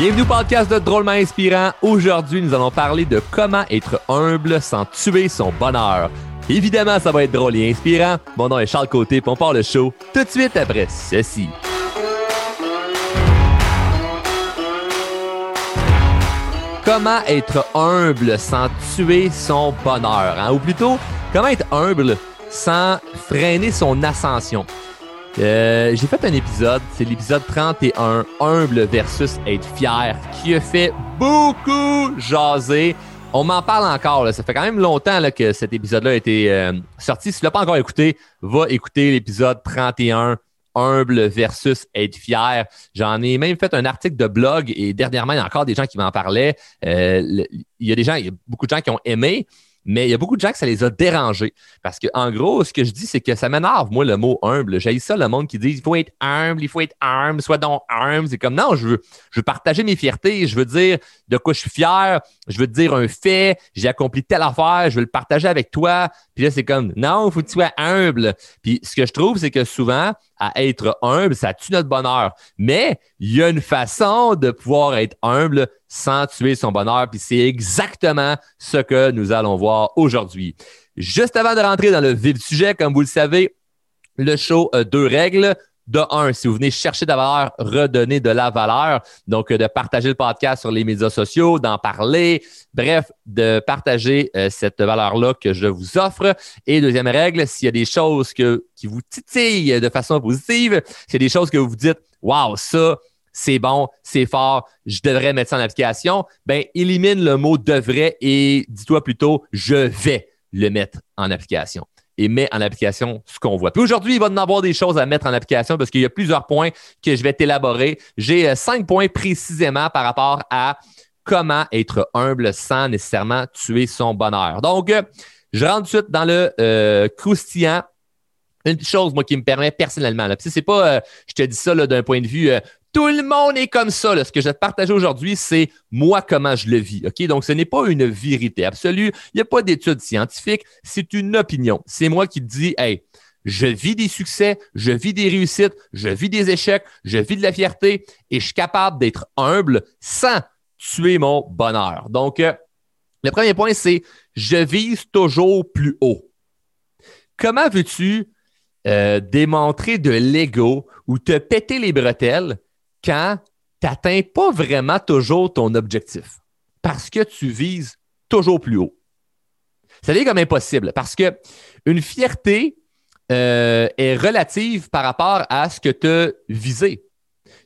Bienvenue au podcast de Drôlement Inspirant. Aujourd'hui, nous allons parler de comment être humble sans tuer son bonheur. Évidemment, ça va être drôle et inspirant. Mon nom est Charles Côté, puis on part le show tout de suite après ceci. Comment être humble sans tuer son bonheur, hein? ou plutôt, comment être humble sans freiner son ascension? Euh, j'ai fait un épisode, c'est l'épisode 31, humble versus être fier, qui a fait beaucoup jaser. On m'en parle encore, ça fait quand même longtemps que cet épisode-là a été euh, sorti. Si tu l'as pas encore écouté, va écouter l'épisode 31, humble versus être fier. J'en ai même fait un article de blog et dernièrement, il y a encore des gens qui m'en parlaient. Euh, il y a des gens, il y a beaucoup de gens qui ont aimé. Mais il y a beaucoup de gens que ça les a dérangés. Parce que, en gros, ce que je dis, c'est que ça m'énerve, moi, le mot humble. J'ai ça, le monde qui dit il faut être humble, il faut être humble, soit donc humble. C'est comme non, je veux, je veux partager mes fiertés, je veux dire de quoi je suis fier, je veux dire un fait, j'ai accompli telle affaire, je veux le partager avec toi. Puis là, c'est comme non, il faut que tu sois humble. Puis ce que je trouve, c'est que souvent, à être humble, ça tue notre bonheur. Mais il y a une façon de pouvoir être humble sans tuer son bonheur. Puis c'est exactement ce que nous allons voir aujourd'hui. Juste avant de rentrer dans le vif du sujet, comme vous le savez, le show a deux règles. De un, si vous venez chercher de la valeur, redonner de la valeur. Donc, de partager le podcast sur les médias sociaux, d'en parler. Bref, de partager euh, cette valeur-là que je vous offre. Et deuxième règle, s'il y a des choses que, qui vous titillent de façon positive, s'il y a des choses que vous vous dites, waouh, ça, c'est bon, c'est fort, je devrais mettre ça en application, ben élimine le mot devrait et dis-toi plutôt je vais le mettre en application et mets en application ce qu'on voit. Puis aujourd'hui, il va y avoir des choses à mettre en application parce qu'il y a plusieurs points que je vais t'élaborer. J'ai euh, cinq points précisément par rapport à comment être humble sans nécessairement tuer son bonheur. Donc, euh, je rentre tout de suite dans le euh, croustillant une chose, moi, qui me permet personnellement. Là. c'est pas, je te dis ça d'un point de vue tout le monde est comme ça. Ce que je vais te partager aujourd'hui, c'est moi comment je le vis. Donc, ce n'est pas une vérité absolue. Il n'y a pas d'études scientifiques. C'est une opinion. C'est moi qui te dis, hey, je vis des succès, je vis des réussites, je vis des échecs, je vis de la fierté et je suis capable d'être humble sans tuer mon bonheur. Donc, euh, le premier point, c'est je vise toujours plus haut. Comment veux-tu euh, démontrer de l'ego ou te péter les bretelles quand tu n'atteins pas vraiment toujours ton objectif parce que tu vises toujours plus haut. Ça devient comme impossible parce que une fierté euh, est relative par rapport à ce que tu as visé.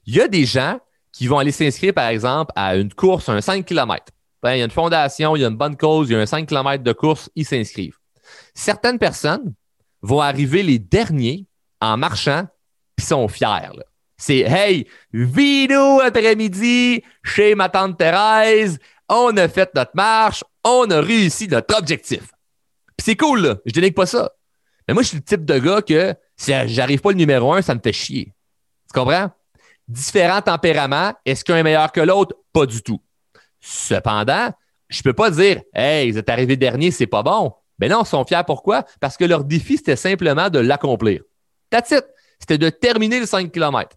Il y a des gens qui vont aller s'inscrire, par exemple, à une course, un 5 km. Ben, il y a une fondation, il y a une bonne cause, il y a un 5 km de course, ils s'inscrivent. Certaines personnes vont arriver les derniers en marchant, puis sont fiers. C'est Hey, vino après-midi chez ma tante Thérèse. On a fait notre marche. On a réussi notre objectif. Puis c'est cool, là. Je dénigre pas ça. Mais moi, je suis le type de gars que si j'arrive pas le numéro un, ça me fait chier. Tu comprends? Différents tempéraments. Est-ce qu'un est meilleur que l'autre? Pas du tout. Cependant, je peux pas dire Hey, vous êtes arrivé dernier, c'est pas bon. Mais non, ils sont fiers. Pourquoi? Parce que leur défi, c'était simplement de l'accomplir. That's it. C'était de terminer le 5 km.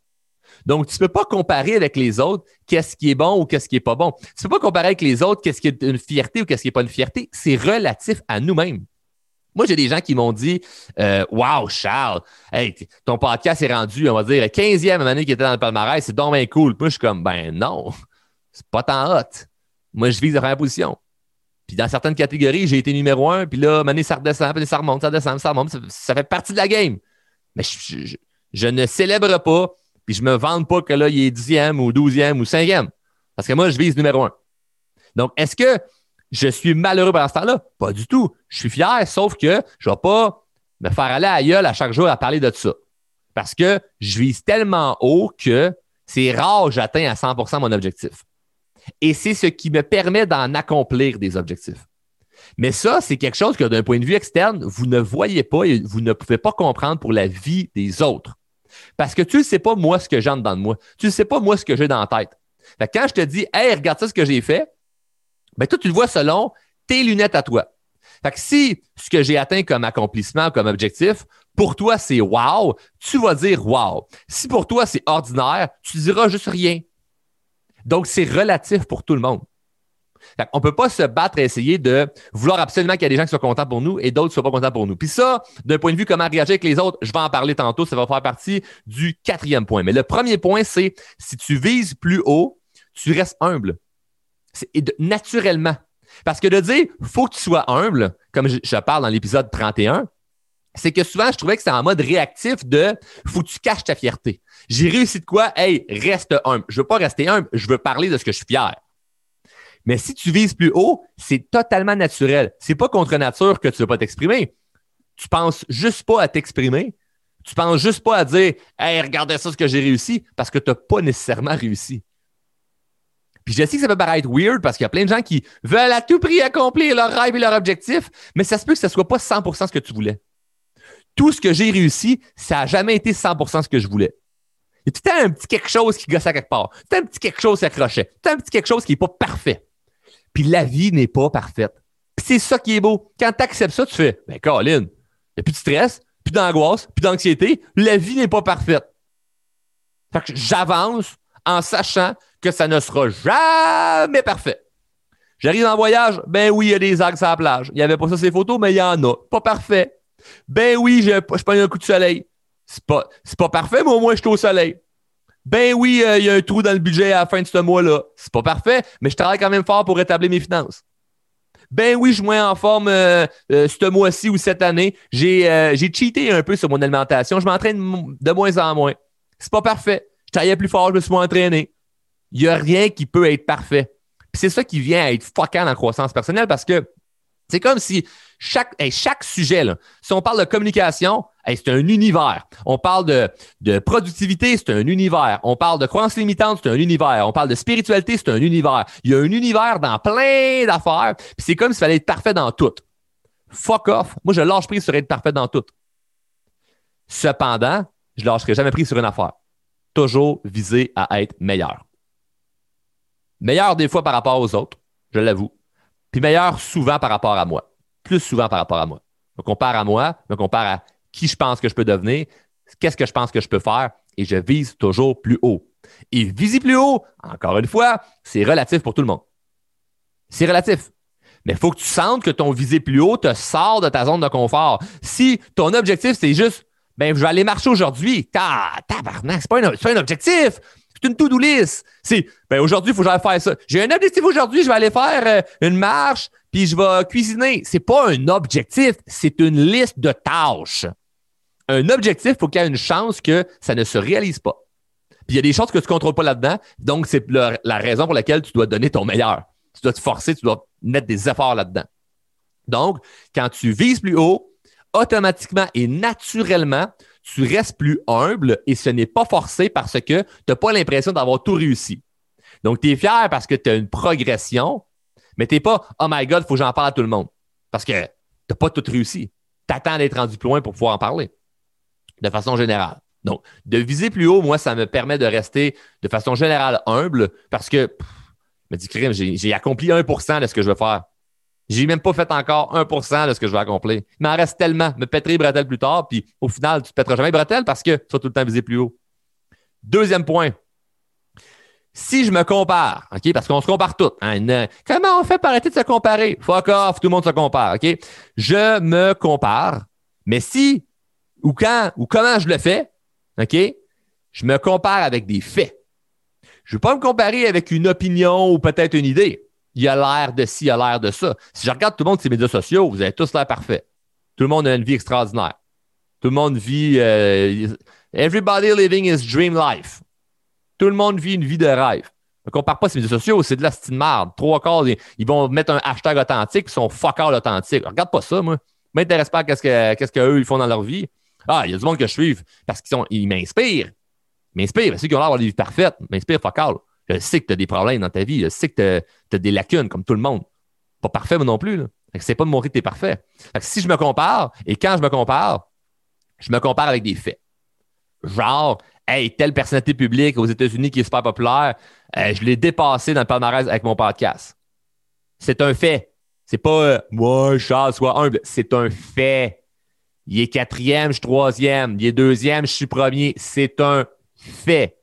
Donc, tu ne peux pas comparer avec les autres qu'est-ce qui est bon ou qu'est-ce qui n'est pas bon. Tu ne peux pas comparer avec les autres qu'est-ce qui est une fierté ou qu'est-ce qui n'est pas une fierté. C'est relatif à nous-mêmes. Moi, j'ai des gens qui m'ont dit euh, Wow, Charles, hey, ton podcast est rendu, on va dire, 15e année qui était dans le palmarès, c'est donc bien cool. Moi, je suis comme Ben non, c'est pas tant hot. Moi, je vise la première position. Puis dans certaines catégories, j'ai été numéro un, puis là, année, ça redescend, puis ça remonte, ça redescend, ça remonte. Ça, fait partie de la game. Mais je ne célèbre pas puis je me vante pas que là, il est dixième ou douzième ou cinquième. Parce que moi, je vise numéro un. Donc, est-ce que je suis malheureux par ce temps-là? Pas du tout. Je suis fier, sauf que je ne vais pas me faire aller à à chaque jour à parler de ça. Parce que je vise tellement haut que c'est rare que j'atteins à 100% mon objectif. Et c'est ce qui me permet d'en accomplir des objectifs. Mais ça, c'est quelque chose que d'un point de vue externe, vous ne voyez pas et vous ne pouvez pas comprendre pour la vie des autres. Parce que tu ne sais pas, moi, ce que j'ai dans de moi. Tu ne sais pas, moi, ce que j'ai dans la tête. quand je te dis, hey, regarde ça, ce que j'ai fait, ben, toi, tu le vois selon tes lunettes à toi. Fait que si ce que j'ai atteint comme accomplissement, comme objectif, pour toi, c'est wow, tu vas dire wow. Si pour toi, c'est ordinaire, tu diras juste rien. Donc, c'est relatif pour tout le monde. On ne peut pas se battre et essayer de vouloir absolument qu'il y ait des gens qui soient contents pour nous et d'autres qui ne soient pas contents pour nous. Puis ça, d'un point de vue comment réagir avec les autres, je vais en parler tantôt, ça va faire partie du quatrième point. Mais le premier point, c'est si tu vises plus haut, tu restes humble. Naturellement. Parce que de dire, faut que tu sois humble, comme je, parle dans l'épisode 31, c'est que souvent, je trouvais que c'était en mode réactif de faut que tu caches ta fierté. J'ai réussi de quoi? Hey, reste humble. Je veux pas rester humble, je veux parler de ce que je suis fier. Mais si tu vises plus haut, c'est totalement naturel. C'est pas contre nature que tu ne veux pas t'exprimer. Tu penses juste pas à t'exprimer. Tu penses juste pas à dire Hey, regardez ça ce que j'ai réussi parce que tu n'as pas nécessairement réussi. Puis je sais que ça peut paraître weird parce qu'il y a plein de gens qui veulent à tout prix accomplir leur rêve et leur objectif, mais ça se peut que ce ne soit pas 100% ce que tu voulais. Tout ce que j'ai réussi, ça n'a jamais été 100% ce que je voulais. Il y a tout un petit quelque chose qui gosse à quelque part. Tout un petit quelque chose qui accrochait. Tout un petit quelque chose qui n'est pas parfait. Puis la vie n'est pas parfaite. C'est ça qui est beau. Quand tu acceptes ça, tu fais, ben Colin, il n'y a plus de stress, plus d'angoisse, plus d'anxiété. La vie n'est pas parfaite. Fait que j'avance en sachant que ça ne sera jamais parfait. J'arrive en voyage, ben oui, il y a des algues sur la plage. Il n'y avait pas ça ces photos, mais il y en a. Pas parfait. Ben oui, je, je prends un coup de soleil. C'est pas, pas parfait, mais au moins je suis au soleil. Ben oui, euh, il y a un trou dans le budget à la fin de ce mois-là. C'est pas parfait, mais je travaille quand même fort pour rétablir mes finances. Ben oui, je suis moins en forme euh, euh, ce mois-ci ou cette année. J'ai cheaté un peu sur mon alimentation. Je m'entraîne de moins en moins. C'est pas parfait. Je travaillais plus fort, je me suis moins entraîné. Il n'y a rien qui peut être parfait. C'est ça qui vient à être fuckant dans la croissance personnelle parce que c'est comme si chaque, chaque sujet, là, si on parle de communication, c'est un univers. On parle de, de productivité, c'est un univers. On parle de croyance limitante, c'est un univers. On parle de spiritualité, c'est un univers. Il y a un univers dans plein d'affaires. Puis c'est comme s'il fallait être parfait dans tout. Fuck off. Moi, je lâche prise sur être parfait dans tout. Cependant, je lâcherai jamais prise sur une affaire. Toujours viser à être meilleur. Meilleur des fois par rapport aux autres, je l'avoue. Puis meilleur souvent par rapport à moi. Plus souvent par rapport à moi. Je me compare à moi, je me compare à qui je pense que je peux devenir, qu'est-ce que je pense que je peux faire, et je vise toujours plus haut. Et viser plus haut, encore une fois, c'est relatif pour tout le monde. C'est relatif. Mais il faut que tu sentes que ton visé plus haut te sort de ta zone de confort. Si ton objectif, c'est juste, ben, je vais aller marcher aujourd'hui, tabarnak, c'est pas, un, pas un objectif. C'est une to-do list. C'est, ben aujourd'hui, il faut que j'aille faire ça. J'ai un objectif aujourd'hui, je vais aller faire euh, une marche, puis je vais cuisiner. C'est pas un objectif, c'est une liste de tâches. Un objectif, il faut qu'il y ait une chance que ça ne se réalise pas. Puis il y a des chances que tu ne contrôles pas là-dedans. Donc, c'est la raison pour laquelle tu dois donner ton meilleur. Tu dois te forcer, tu dois mettre des efforts là-dedans. Donc, quand tu vises plus haut, automatiquement et naturellement, tu restes plus humble et ce n'est pas forcé parce que tu n'as pas l'impression d'avoir tout réussi. Donc, tu es fier parce que tu as une progression, mais tu n'es pas Oh my God, il faut que j'en parle à tout le monde. Parce que tu n'as pas tout réussi. Tu attends d'être rendu plus loin pour pouvoir en parler. De façon générale. Donc, de viser plus haut, moi, ça me permet de rester de façon générale humble parce que, je me dis, crime, j'ai accompli 1% de ce que je veux faire. J'ai même pas fait encore 1% de ce que je vais accomplir. Il m'en reste tellement. Me pèterai les bretelles plus tard, puis au final, tu ne pèteras jamais les bretelles parce que tu vas tout le temps viser plus haut. Deuxième point. Si je me compare, OK, parce qu'on se compare tout. Hein, comment on fait pour arrêter de se comparer? Fuck off, tout le monde se compare, OK? Je me compare, mais si ou quand ou comment je le fais, OK? Je me compare avec des faits. Je ne vais pas me comparer avec une opinion ou peut-être une idée il a l'air de ci, il a l'air de ça. Si je regarde tout le monde sur les médias sociaux, vous avez tous l'air parfait. Tout le monde a une vie extraordinaire. Tout le monde vit. Euh, everybody living his dream life. Tout le monde vit une vie de rêve. Ne compare pas ces médias sociaux, c'est de la style marde. Trois quarts, ils vont mettre un hashtag authentique, ils sont fuck all authentiques. Regarde pas ça, moi. M'intéresse pas à qu'est-ce que qu'eux ils font dans leur vie. Ah, il y a du monde que je suis parce qu'ils ils m'inspirent. Ils m'inspirent. Ceux qui ont l'air d'avoir des vies parfaites m'inspirent fuck all. Je sais que tu as des problèmes dans ta vie. Je sais que tu as, des lacunes comme tout le monde. Pas parfait, moi non plus. C'est pas de montrer que tu es parfait. si je me compare, et quand je me compare, je me compare avec des faits. Genre, hey, telle personnalité publique aux États-Unis qui est super populaire, euh, je l'ai dépassé dans le palmarès avec mon podcast. C'est un fait. C'est pas euh, moi, Charles, sois humble. C'est un fait. Il est quatrième, je suis troisième. Il est deuxième, je suis premier. C'est un fait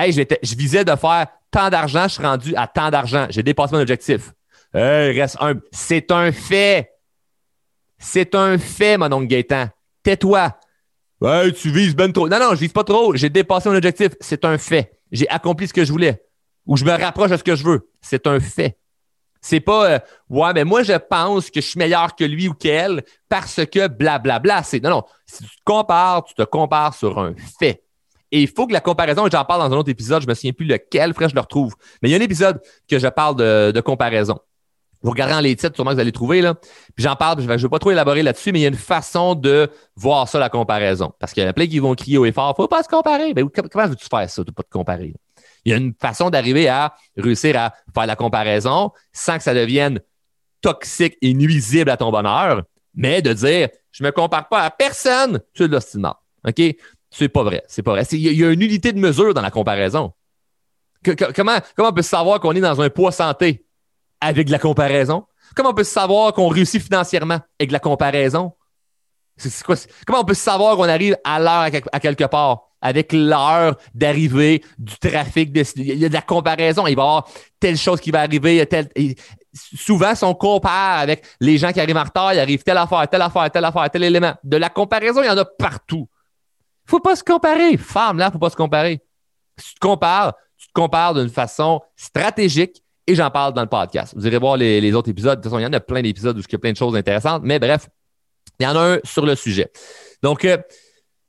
Hey, je, visais de faire tant d'argent, je suis rendu à tant d'argent. J'ai dépassé mon objectif. Reste. C'est un fait. C'est un fait, mon oncle Gaétan. Tais-toi. Tu vises ben trop. Non, non, je vise pas trop. J'ai dépassé mon objectif. C'est un fait. J'ai accompli ce que je voulais. Ou je me rapproche de ce que je veux. C'est un fait. C'est pas euh, Ouais, mais moi, je pense que je suis meilleur que lui ou qu'elle parce que blablabla. Bla, bla. C'est non, non. Si tu te compares, tu te compares sur un fait. Et il faut que la comparaison, j'en parle dans un autre épisode, je me souviens plus lequel, frère, je le retrouve. Mais il y a un épisode que je parle de, comparaison. Vous regardez dans les titres, sûrement que vous allez trouver, là. Puis j'en parle, je ne vais, pas trop élaborer là-dessus, mais il y a une façon de voir ça, la comparaison. Parce qu'il y en a plein qui vont crier au effort, faut pas se comparer. Ben, comment veux-tu faire ça, de pas te comparer? Il y a une façon d'arriver à réussir à faire la comparaison sans que ça devienne toxique et nuisible à ton bonheur, mais de dire, je me compare pas à personne, c'est de l'ostinement. OK? C'est pas vrai. C'est pas vrai. Il y, a une unité de mesure dans la comparaison. comment, comment on peut savoir qu'on est dans un poids santé avec de la comparaison? Comment on peut savoir qu'on réussit financièrement avec de la comparaison? comment on peut savoir qu'on arrive à l'heure à, quelque part avec l'heure d'arrivée du trafic? il y a de la comparaison. Il va y avoir telle chose qui va arriver. souvent, si on compare avec les gens qui arrivent en retard, il arrive telle affaire, telle affaire, telle affaire, tel élément. De la comparaison, il y en a partout faut pas se comparer. Femme, là, faut pas se comparer. Si tu te compares, tu te compares d'une façon stratégique et j'en parle dans le podcast. Vous irez voir les, autres épisodes. De toute façon, il y en a plein d'épisodes où il y a plein de choses intéressantes. Mais bref, il y en a un sur le sujet. Donc, euh,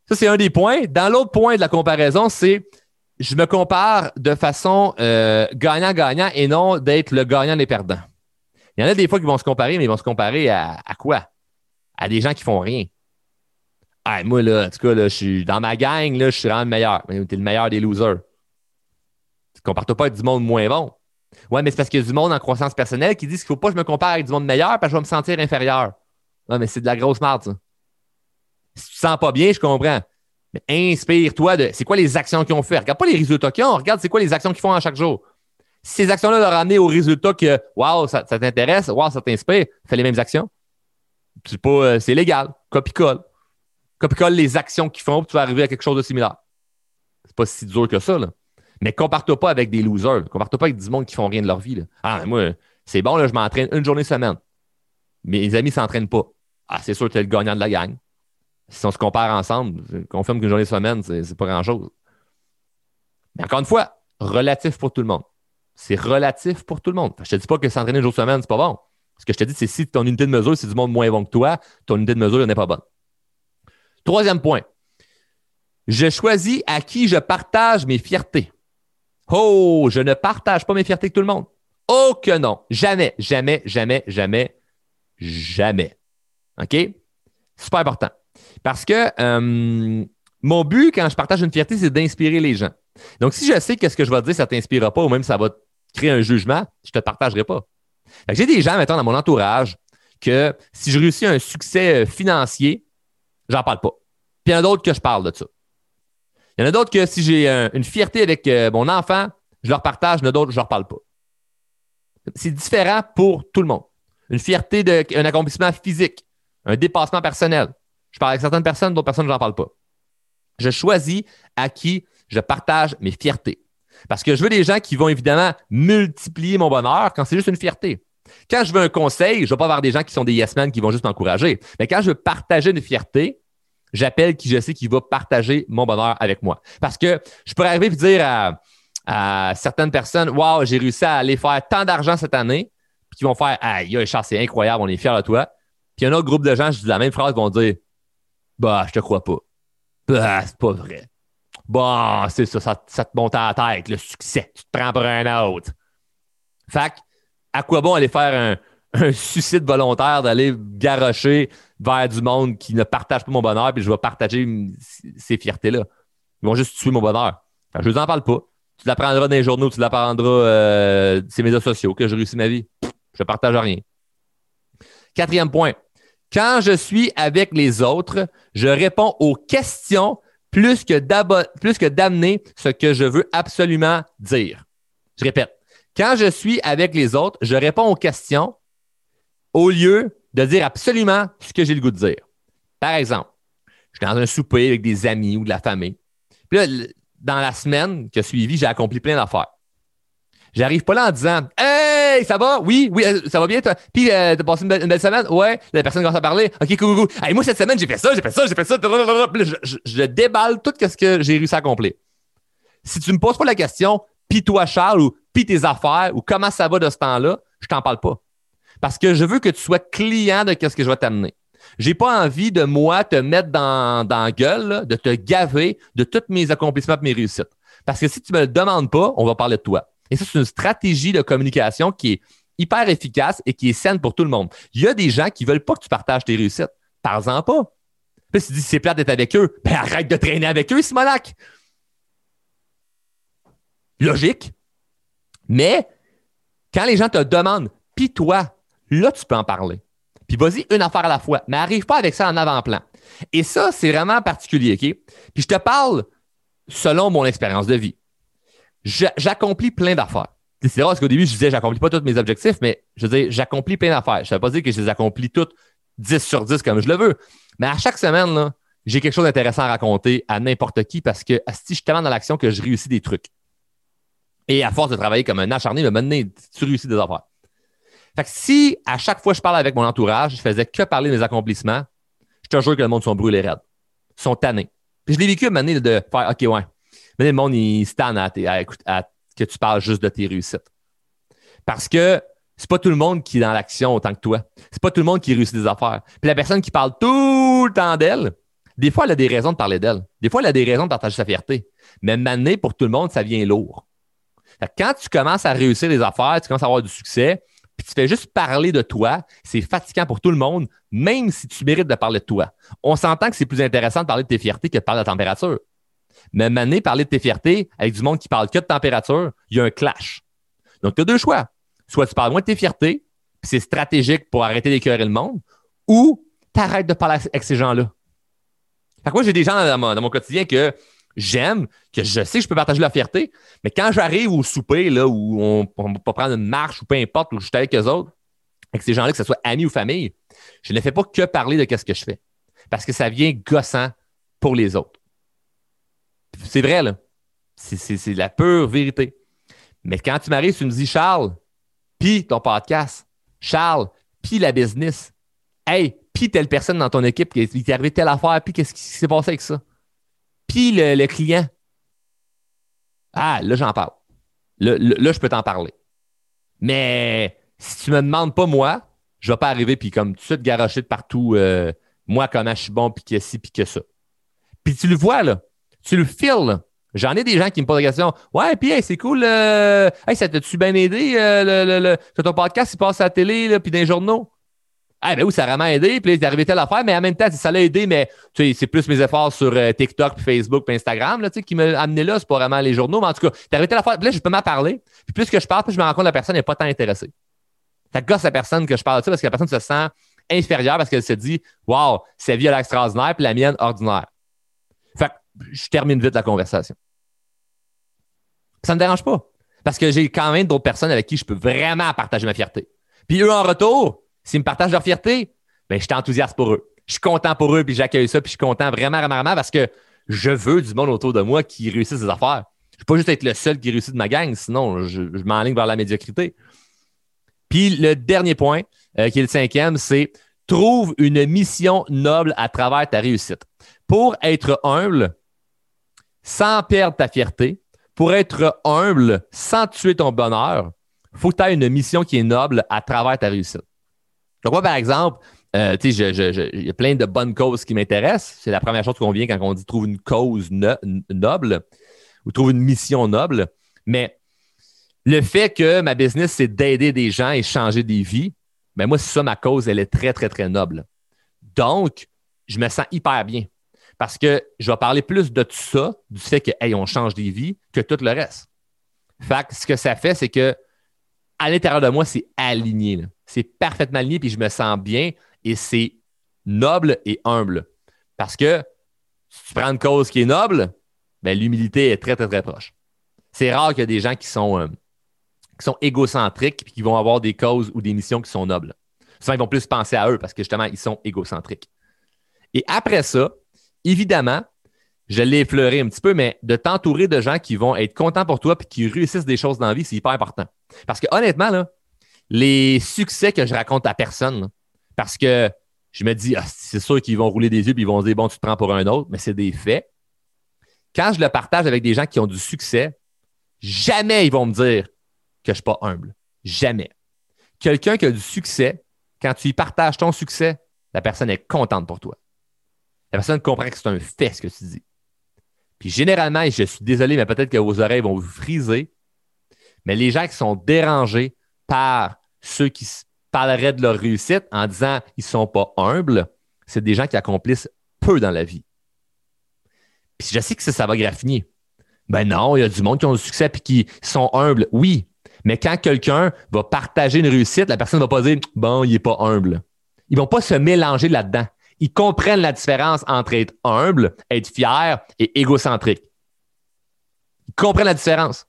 ça, c'est un des points. Dans l'autre point de la comparaison, c'est je me compare de façon euh, gagnant-gagnant et non d'être le gagnant des perdants. Il y en a des fois qui vont se comparer, mais ils vont se comparer à, à quoi? À des gens qui font rien. Ah, moi, là, en tout cas, là, je suis dans ma gang, là, je suis vraiment le meilleur. Mais t'es le meilleur des losers. Tu ne compares pas avec du monde moins bon. Ouais, mais c'est parce qu'il y a du monde en croissance personnelle qui disent qu'il ne faut pas que je me compare avec du monde meilleur parce que je vais me sentir inférieur. Non, mais c'est de la grosse merde, ça. Si tu te sens pas bien, je comprends. Mais inspire-toi de c'est quoi les actions qu'ils ont fait? Regarde pas les résultats qu'ils ont, regarde c'est quoi les actions qu'ils font à chaque jour. Si ces actions-là leur amené au résultat que Waouh, ça, t'intéresse, Waouh, ça t'inspire, fais les mêmes actions. C'est pas euh, c'est légal. Copie-colle copie-colle les actions qu'ils font, puis tu vas arriver à quelque chose de similaire. C'est pas si dur que ça, là. Mais compare-toi pas avec des losers. Compare-toi pas avec du monde qui font rien de leur vie. Ah, moi, c'est bon, je m'entraîne une journée semaine. Mes amis ne s'entraînent pas. Ah, c'est sûr que tu es le gagnant de la gang. Si on se compare ensemble, confirme qu'une journée semaine, c'est pas grand-chose. Mais encore une fois, relatif pour tout le monde. C'est relatif pour tout le monde. Je te dis pas que s'entraîner une journée semaine, c'est pas bon. Ce que je te dis, c'est si ton unité de mesure, c'est du monde moins bon que toi, ton unité de mesure n'est pas bonne. Troisième point. Je choisis à qui je partage mes fiertés. Oh, je ne partage pas mes fiertés avec tout le monde. Oh que non. Jamais, jamais, jamais, jamais, jamais. OK? Super important. Parce que euh, mon but quand je partage une fierté, c'est d'inspirer les gens. Donc, si je sais que ce que je vais dire, ça ne t'inspirera pas ou même ça va créer un jugement, je ne te partagerai pas. J'ai des gens, maintenant dans mon entourage, que si je réussis un succès euh, financier, j'en parle pas. Puis il y en a d'autres que je parle de ça. Il y en a d'autres que si j'ai une fierté avec euh, mon enfant, je leur partage, il y en a d'autres, je leur parle pas. C'est différent pour tout le monde. Une fierté d'un accomplissement physique, un dépassement personnel. Je parle avec certaines personnes, d'autres personnes, je n'en parle pas. Je choisis à qui je partage mes fiertés. Parce que je veux des gens qui vont évidemment multiplier mon bonheur quand c'est juste une fierté. Quand je veux un conseil, je ne vais pas avoir des gens qui sont des yes men qui vont juste m'encourager. Mais quand je veux partager une fierté, j'appelle qui je sais qui va partager mon bonheur avec moi. Parce que je pourrais arriver et dire à, certaines personnes Waouh, j'ai réussi à aller faire tant d'argent cette année, puis qui vont faire Aïe, Charles, c'est incroyable, on est fiers de toi. Puis un autre groupe de gens, je dis la même phrase, vont dire Bah, je te crois pas. Bah, c'est pas vrai. Bon, c'est ça, ça, te monte à la tête, le succès. Tu te prends pour un autre. Fait à quoi bon aller faire un, un suicide volontaire, d'aller garocher vers du monde qui ne partage pas mon bonheur, puis je vais partager ces fiertés-là. Ils vont juste tuer mon bonheur. je ne vous en parle pas. Tu l'apprendras dans les journaux, tu l'apprendras euh, ces médias sociaux que j'ai réussi ma vie. Je ne partage rien. Quatrième point. Quand je suis avec les autres, je réponds aux questions plus que d'amener ce que je veux absolument dire. Je répète. Quand je suis avec les autres, je réponds aux questions au lieu de dire absolument ce que j'ai le goût de dire. Par exemple, je suis dans un souper avec des amis ou de la famille. Puis là, dans la semaine qui a suivi, j'ai accompli plein d'affaires. J'arrive pas là en disant Hey, ça va? Oui, oui, euh, ça va bien, toi? Puis, euh, t'as passé une belle, semaine? Ouais. La personne commence à parler. OK, cool, cool. Hey, moi, cette semaine, j'ai fait ça, j'ai fait ça, j'ai fait ça. je, je, déballe tout ce que j'ai réussi à accomplir. Si tu me poses pas la question, pis toi, Charles, ou pis tes affaires, ou comment ça va de ce temps-là, je t'en parle pas. Parce que je veux que tu sois client de ce que je vais t'amener. J'ai pas envie de moi te mettre dans, dans la gueule, de te gaver de tous mes accomplissements et mes réussites. Parce que si tu me le demandes pas, on va parler de toi. Et ça, c'est une stratégie de communication qui est hyper efficace et qui est saine pour tout le monde. Il y a des gens qui veulent pas que tu partages tes réussites. Parle-en pas. Puis si tu dis c'est plate d'être avec eux, ben arrête de traîner avec eux, Simonac. Logique. Mais quand les gens te demandent, puis toi, là, tu peux en parler. Puis vas-y une affaire à la fois, mais arrive pas avec ça en avant-plan. Et ça, c'est vraiment particulier, OK? Puis je te parle selon mon expérience de vie. J'accomplis plein d'affaires. C'est vrai parce qu'au début, je disais, j'accomplis pas tous mes objectifs, mais je veux dire, j'accomplis plein d'affaires. Je ne veux pas dire que je les accomplis toutes 10 sur 10 comme je le veux. Mais à chaque semaine, j'ai quelque chose d'intéressant à raconter à n'importe qui parce que si je suis tellement dans l'action que je réussis des trucs. Et à force de travailler comme un acharné, maintenant, tu réussis des affaires. Fait que si à chaque fois que je parle avec mon entourage, je faisais que parler de mes accomplissements, je te jure que le monde sont brûlés raides. Sont tannés. Puis je l'ai vécu à un de faire OK, ouais. Mais le monde, il se tanne à, que tu parles juste de tes réussites. Parce que c'est pas tout le monde qui est dans l'action autant que toi. C'est pas tout le monde qui réussit des affaires. Puis la personne qui parle tout le temps d'elle, des fois, elle a des raisons de parler d'elle. Des fois, elle a des raisons de partager sa fierté. Mais maintenant, pour tout le monde, ça vient lourd. Quand tu commences à réussir les affaires, tu commences à avoir du succès, puis tu fais juste parler de toi, c'est fatigant pour tout le monde, même si tu mérites de parler de toi. On s'entend que c'est plus intéressant de parler de tes fiertés que de parler de la température. Mais maintenant, parler de tes fiertés avec du monde qui parle que de température, il y a un clash. Donc, tu as deux choix. Soit tu parles moins de tes fiertés, puis c'est stratégique pour arrêter d'écœurer le monde, ou tu arrêtes de parler avec ces gens-là. Fait que j'ai des gens dans mon, quotidien que j'aime, que je sais que je peux partager leur fierté, mais quand j'arrive au souper, là, où on, on peut prendre une marche ou peu importe, où je suis avec eux autres, avec ces gens-là, que ce soit amis ou famille, je ne fais pas que parler de ce que je fais. Parce que ça vient gossant pour les autres. C'est vrai, là. C'est la pure vérité. Mais quand tu m'arrives, tu me dis, Charles, puis ton podcast, Charles, puis la business, hey, puis telle personne dans ton équipe, il t'est arrivé telle affaire, puis qu'est-ce qui s'est passé avec ça? Puis le, client. Ah, là, j'en parle. Là, je peux t'en parler. Mais si tu me demandes pas moi, je vais pas arriver puis comme tout de suite garocher de partout, euh, moi, comment je suis bon, puis que ci, puis que ça. Puis tu le vois, là. Tu le files, J'en ai des gens qui me posent la question Ouais, puis c'est cool. Euh, hey, ça t'a-tu bien aidé? Euh, le, le, ton podcast, il passe à la télé, puis dans les journaux? Ah, ben oui, ça a vraiment aidé. Puis là, il est arrivé telle affaire, mais en même temps, ça l'a aidé, mais tu sais, c'est plus mes efforts sur euh, TikTok, puis Facebook, puis Instagram, là, tu sais, qui m'ont amené là. C'est pas vraiment les journaux, mais en tout cas, t'es arrivé telle affaire. Puis là, je peux m'en parler. Puis plus que je parle, plus je me rends compte que la personne n'est pas tant intéressée. Ça gosse la personne que je parle de ça parce que la personne se sent inférieure parce qu'elle se dit, waouh, sa vie, elle est extraordinaire, puis la mienne, ordinaire. Fait que je termine vite la conversation. Ça me dérange pas. Parce que j'ai quand même d'autres personnes avec qui je peux vraiment partager ma fierté. Puis eux, en retour, S'ils me partagent leur fierté, ben, je suis enthousiaste pour eux. Je suis content pour eux, puis j'accueille ça, puis je suis content vraiment, vraiment, parce que je veux du monde autour de moi qui réussisse des affaires. Je ne veux pas juste être le seul qui réussit de ma gang, sinon je, m'enligne vers la médiocrité. Puis le dernier point, euh, qui est le cinquième, c'est trouve une mission noble à travers ta réussite. Pour être humble, sans perdre ta fierté, pour être humble sans tuer ton bonheur, il faut que tu aies une mission qui est noble à travers ta réussite. Donc, moi, par exemple, euh, il y a plein de bonnes causes qui m'intéressent. C'est la première chose qu'on vient quand on dit trouve une cause noble ou trouve une mission noble. Mais le fait que ma business, c'est d'aider des gens et changer des vies, ben moi, c'est ça, ma cause, elle est très, très, très noble. Donc, je me sens hyper bien parce que je vais parler plus de tout ça, du fait que, hey, on change des vies, que tout le reste. Fait que ce que ça fait, c'est que à l'intérieur de moi, c'est aligné. C'est parfaitement aligné, puis je me sens bien et c'est noble et humble. Parce que si tu prends une cause qui est noble, ben, l'humilité est très, très, très proche. C'est rare qu'il y ait des gens qui sont, euh, qui égocentriques et qui vont avoir des causes ou des missions qui sont nobles. Souvent, ils vont plus penser à eux parce que justement, ils sont égocentriques. Et après ça, évidemment, je l'ai effleuré un petit peu, mais de t'entourer de gens qui vont être contents pour toi et qui réussissent des choses dans la vie, c'est hyper important. Parce que honnêtement, là, les succès que je raconte à personne, parce que je me dis, ah, c'est sûr qu'ils vont rouler des yeux et ils vont se dire, bon, tu te prends pour un autre, mais c'est des faits. Quand je le partage avec des gens qui ont du succès, jamais ils vont me dire que je ne suis pas humble. Jamais. Quelqu'un qui a du succès, quand tu y partages ton succès, la personne est contente pour toi. La personne comprend que c'est un fait ce que tu dis. Puis généralement, je suis désolé, mais peut-être que vos oreilles vont vous friser, mais les gens qui sont dérangés par ceux qui parleraient de leur réussite en disant ils ne sont pas humbles, c'est des gens qui accomplissent peu dans la vie. Puis je sais que ça, ça va graffiner. Ben non, il y a du monde qui ont du succès et qui sont humbles. Oui, mais quand quelqu'un va partager une réussite, la personne ne va pas dire bon, il n'est pas humble. Ils ne vont pas se mélanger là-dedans. Ils comprennent la différence entre être humble, être fier et égocentrique. Ils comprennent la différence.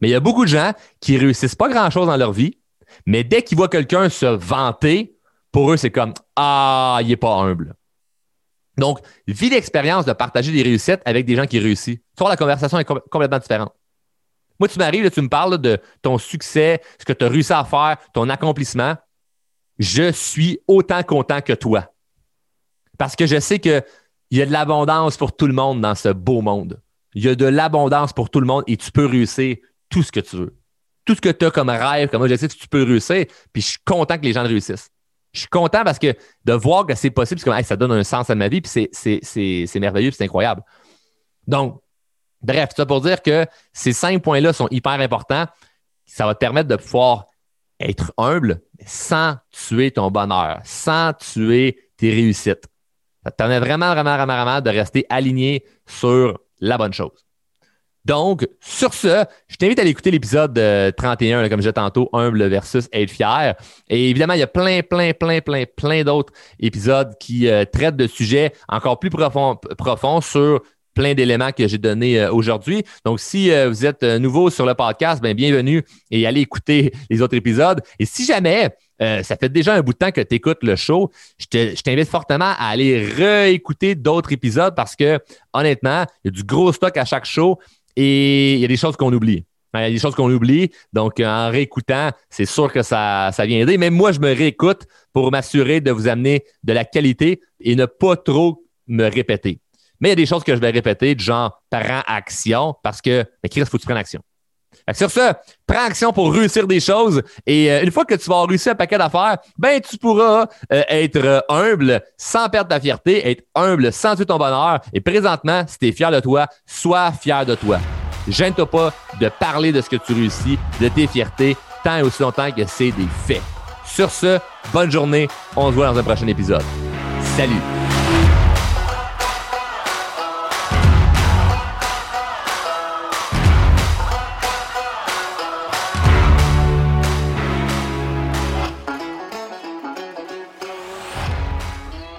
Mais il y a beaucoup de gens qui réussissent pas grand-chose dans leur vie, mais dès qu'ils voient quelqu'un se vanter, pour eux, c'est comme Ah, il n'est pas humble. Donc, vis l'expérience de partager des réussites avec des gens qui réussissent. Vois, la conversation est complètement différente. Moi, tu m'arrives, tu me parles de ton succès, ce que tu as réussi à faire, ton accomplissement. Je suis autant content que toi. Parce que je sais qu'il y a de l'abondance pour tout le monde dans ce beau monde. Il y a de l'abondance pour tout le monde et tu peux réussir tout ce que tu veux. Tout ce que tu as comme rêve, comme objectif, tu peux réussir. Puis je suis content que les gens réussissent. Je suis content parce que de voir que c'est possible, ça donne un sens à ma vie, puis c'est merveilleux, c'est incroyable. Donc, Bref, ça pour dire que ces cinq points-là sont hyper importants. Ça va te permettre de pouvoir être humble sans tuer ton bonheur, sans tuer tes réussites. Ça te permet vraiment, vraiment, vraiment, vraiment de rester aligné sur la bonne chose. Donc, sur ce, je t'invite à aller écouter l'épisode 31, comme je disais tantôt, humble versus être fier. Et évidemment, il y a plein, plein, plein, plein, plein d'autres épisodes qui euh, traitent de sujets encore plus profonds profond sur plein d'éléments que j'ai donnés euh, aujourd'hui. Donc, si euh, vous êtes euh, nouveau sur le podcast, bien, bienvenue et allez écouter les autres épisodes. Et si jamais ça fait déjà un bout de temps que tu écoutes le show, je t'invite fortement à aller réécouter d'autres épisodes parce que, honnêtement, il y a du gros stock à chaque show et il y a des choses qu'on oublie. Il y a des choses qu'on oublie. Donc, en réécoutant, c'est sûr que ça, ça vient aider. Même moi, je me réécoute pour m'assurer de vous amener de la qualité et ne pas trop me répéter. Mais il y a des choses que je vais répéter, du genre prends action, parce que, mais Chris, faut que tu prennes action. Sur ce, prends action pour réussir des choses. Et euh, une fois que tu vas réussir un paquet d'affaires, ben tu pourras euh, être humble sans perdre ta fierté, être humble sans tuer ton bonheur. Et présentement, si tu fier de toi, sois fier de toi. Gêne-toi pas de parler de ce que tu réussis, de tes fiertés, tant et aussi longtemps que c'est des faits. Sur ce, bonne journée. On se voit dans un prochain épisode. Salut!